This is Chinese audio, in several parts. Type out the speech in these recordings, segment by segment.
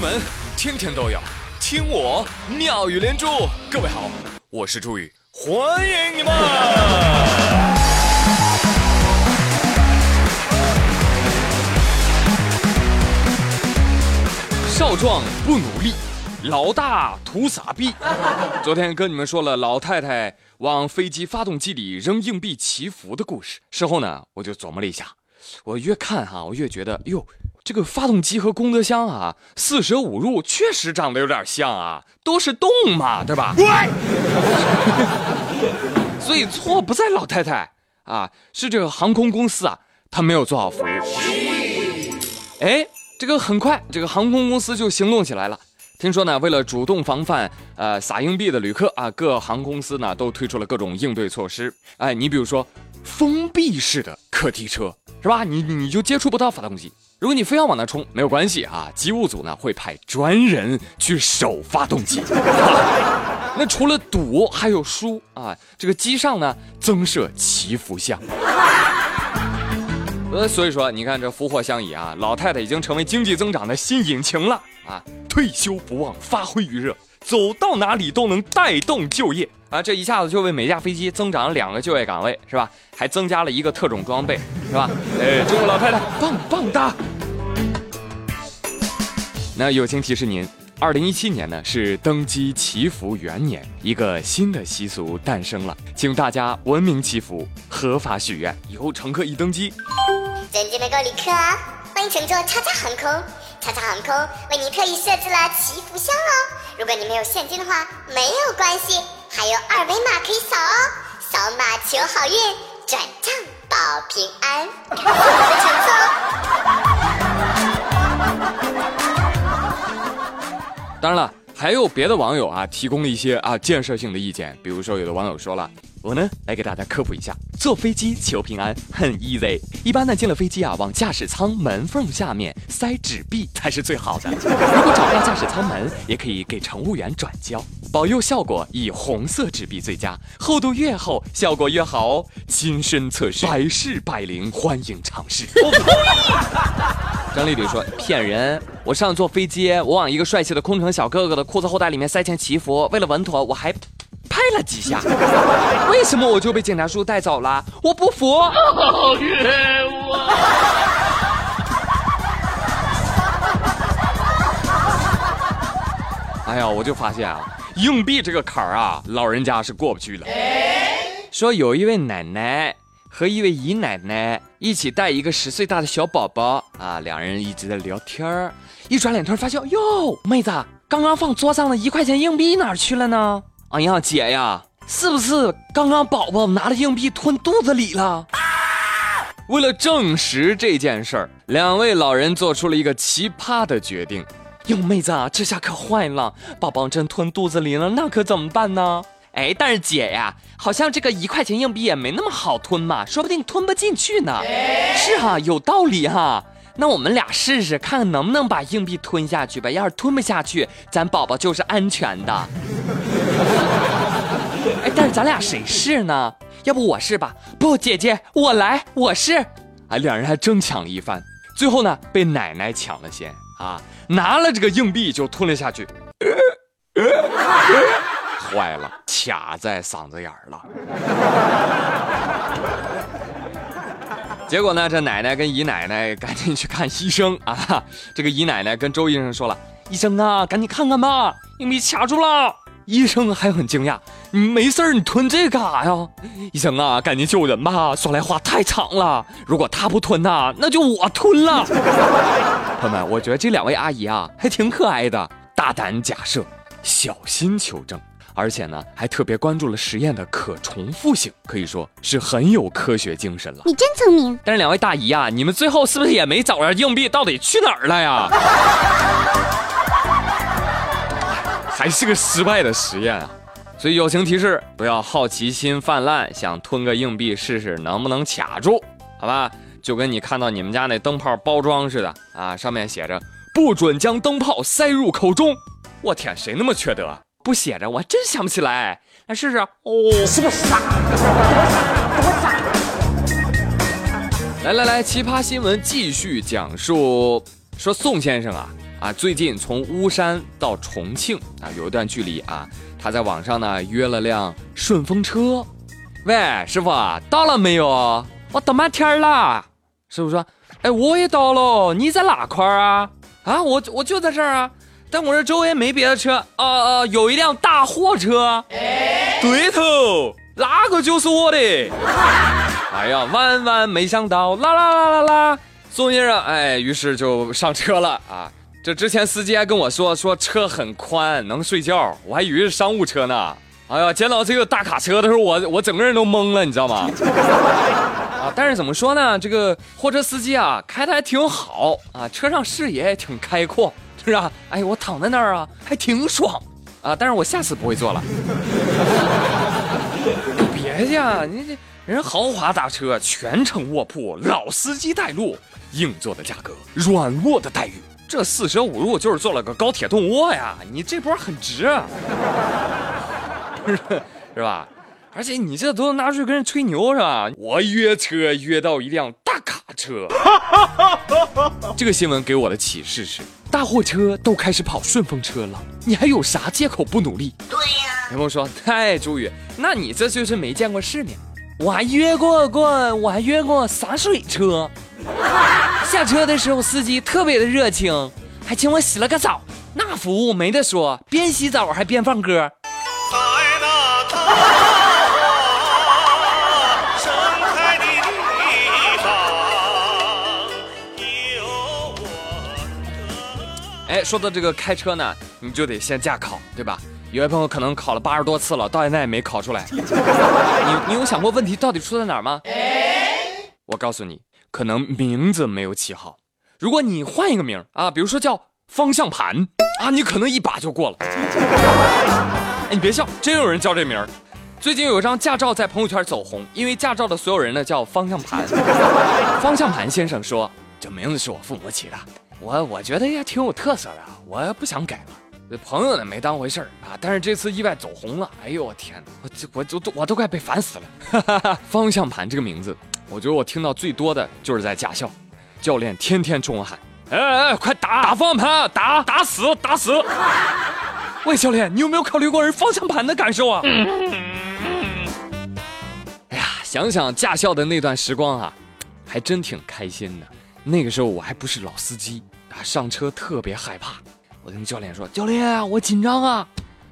闻天天都有，听我妙语连珠。各位好，我是朱宇，欢迎你们！少壮不努力，老大图傻逼。昨天跟你们说了老太太往飞机发动机里扔硬币祈福的故事，事后呢，我就琢磨了一下，我越看哈，我越觉得，哟。这个发动机和功德箱啊，四舍五入确实长得有点像啊，都是洞嘛，对吧？所以错不在老太太啊，是这个航空公司啊，他没有做好服务。哎，这个很快，这个航空公司就行动起来了。听说呢，为了主动防范呃撒硬币的旅客啊，各航空公司呢都推出了各种应对措施。哎，你比如说封闭式的客梯车，是吧？你你就接触不到发动机。如果你非要往那冲，没有关系啊，机务组呢会派专人去守发动机。那除了赌，还有输啊。这个机上呢增设祈福箱。呃，所以说你看这福祸相依啊，老太太已经成为经济增长的新引擎了啊。退休不忘发挥余热，走到哪里都能带动就业啊。这一下子就为每架飞机增长了两个就业岗位，是吧？还增加了一个特种装备，是吧？哎，中国老太太棒棒哒！那友情提示您，二零一七年呢是登机祈福元年，一个新的习俗诞生了，请大家文明祈福，合法许愿。以后乘客一登机，尊敬的各位旅客，欢迎乘坐叉叉航空，叉叉航空为您特意设置了祈福箱哦。如果你没有现金的话，没有关系，还有二维码可以扫哦，扫码求好运，转账保平安，当然了，还有别的网友啊提供了一些啊建设性的意见，比如说有的网友说了，我呢来给大家科普一下，坐飞机求平安很 easy，一般呢进了飞机啊，往驾驶舱门缝下面塞纸币才是最好的。如果找不到驾驶舱门，也可以给乘务员转交，保佑效果以红色纸币最佳，厚度越厚效果越好哦。亲身测试，百试百灵，欢迎尝试。张丽丽说：“骗人！我上坐飞机，我往一个帅气的空乘小哥哥的裤子后袋里面塞钱祈福，为了稳妥，我还拍了几下。为什么我就被警察叔叔带走了？我不服！好冤枉！哎呀，我就发现啊，硬币这个坎儿啊，老人家是过不去了。说有一位奶奶。”和一位姨奶奶一起带一个十岁大的小宝宝啊，两人一直在聊天儿，一转脸突然发现，哟，妹子，刚刚放桌上的一块钱硬币哪儿去了呢？哎呀，姐呀，是不是刚刚宝宝拿了硬币吞肚子里了？为了证实这件事儿，两位老人做出了一个奇葩的决定。哟，妹子，这下可坏了，宝宝真吞肚子里了，那可怎么办呢？哎，但是姐呀，好像这个一块钱硬币也没那么好吞嘛，说不定吞不进去呢。是哈，有道理哈。那我们俩试试，看看能不能把硬币吞下去吧。要是吞不下去，咱宝宝就是安全的。哎，但是咱俩谁试呢？要不我试吧？不，姐姐我来，我试。哎，两人还争抢了一番，最后呢，被奶奶抢了先啊，拿了这个硬币就吞了下去。坏了，卡在嗓子眼儿了。结果呢，这奶奶跟姨奶奶赶紧去看医生啊。这个姨奶奶跟周医生说了：“医生啊，赶紧看看吧，硬币卡住了。”医生还很惊讶：“没事儿，你吞这干啥呀？”医生啊，赶紧救人吧！说来话太长了，如果他不吞呐，那就我吞了。朋友们，我觉得这两位阿姨啊，还挺可爱的。大胆假设，小心求证。而且呢，还特别关注了实验的可重复性，可以说是很有科学精神了。你真聪明。但是两位大姨啊，你们最后是不是也没找着硬币到底去哪儿了呀？还是个失败的实验啊！所以友情提示：不要好奇心泛滥，想吞个硬币试试能不能卡住，好吧？就跟你看到你们家那灯泡包装似的啊，上面写着不准将灯泡塞入口中。我天，谁那么缺德？不写着，我真想不起来。来试试。哦，是个傻，多傻。来来来，奇葩新闻继续讲述。说宋先生啊啊，最近从巫山到重庆啊，有一段距离啊，他在网上呢约了辆顺风车。喂，师傅到了没有？我等半天了。师傅说，哎，我也到了，你在哪块儿啊？啊，我我就在这儿啊。但我这周围没别的车，啊啊，有一辆大货车。对头，那个就是我的。哎呀，万万没想到，啦啦啦啦啦，宋先生，哎，于是就上车了啊。这之前司机还跟我说，说车很宽，能睡觉，我还以为是商务车呢。哎呀，见到这个大卡车的时候，我我整个人都懵了，你知道吗？啊，但是怎么说呢，这个货车司机啊，开的还挺好啊，车上视野也挺开阔。是啊，哎，我躺在那儿啊，还挺爽啊！但是我下次不会坐了。别呀，你这人豪华大车，全程卧铺，老司机带路，硬座的价格，软卧的待遇，这四舍五入就是做了个高铁动窝呀！你这波很值，是吧？而且你这都能拿出去跟人吹牛是吧？我约车约到一辆大卡车。这个新闻给我的启示是。大货车都开始跑顺风车了，你还有啥借口不努力？对呀。有朋友说：“太朱宇，那你这就是没见过世面。我还约过过，我还约过洒水车。下车的时候司机特别的热情，还请我洗了个澡，那服务没得说，边洗澡还边放歌。”哎，说到这个开车呢，你就得先驾考，对吧？有些朋友可能考了八十多次了，到现在也没考出来。你你有想过问题到底出在哪儿吗？我告诉你，可能名字没有起好。如果你换一个名啊，比如说叫方向盘啊，你可能一把就过了。哎，你别笑，真有人叫这名儿最近有一张驾照在朋友圈走红，因为驾照的所有人呢叫方向盘。方向盘先生说：“这名字是我父母起的。”我我觉得也挺有特色的，我不想改了。朋友呢没当回事儿啊，但是这次意外走红了。哎呦我天哪，我这我就都我都快被烦死了。方向盘这个名字，我觉得我听到最多的就是在驾校，教练天天冲我喊：“哎哎，快打打方向盘，打打死打死！”喂，教练，你有没有考虑过人方向盘的感受啊？哎呀，想想驾校的那段时光啊，还真挺开心的。那个时候我还不是老司机啊，上车特别害怕。我跟教练说：“教练，我紧张啊。”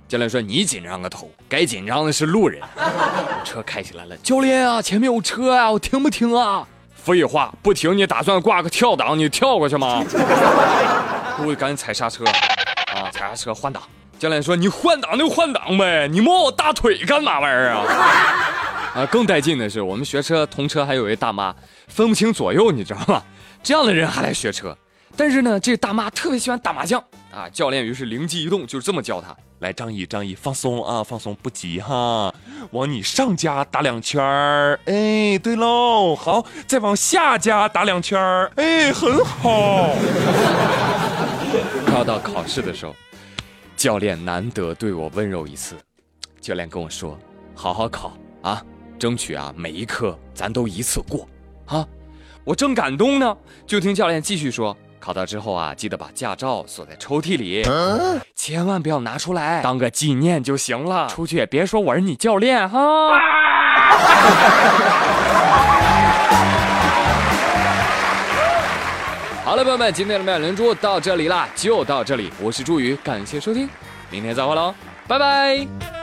教练说：“你紧张个头，该紧张的是路人。”车开起来了，教练啊，前面有车啊，我停不停啊？废话，不停，你打算挂个跳档，你跳过去吗？我赶紧踩刹车，啊，踩刹车换挡。教练说：“你换挡就换挡呗，你摸我大腿干嘛玩意儿啊？” 啊，更带劲的是，我们学车同车还有一大妈，分不清左右，你知道吗？这样的人还来学车，但是呢，这大妈特别喜欢打麻将啊。教练于是灵机一动，就是这么教他：来，张毅，张毅，放松啊，放松，不急哈，往你上家打两圈儿，哎，对喽，好，再往下家打两圈儿，哎，很好。快要到考试的时候，教练难得对我温柔一次，教练跟我说：好好考啊，争取啊，每一科咱都一次过啊。我正感动呢，就听教练继续说：“考到之后啊，记得把驾照锁在抽屉里，千万不要拿出来，当个纪念就行了。出去也别说我是你教练哈。”好了，朋友们，今天的妙连珠到这里啦，就到这里。我是朱宇，感谢收听，明天再会喽，拜拜。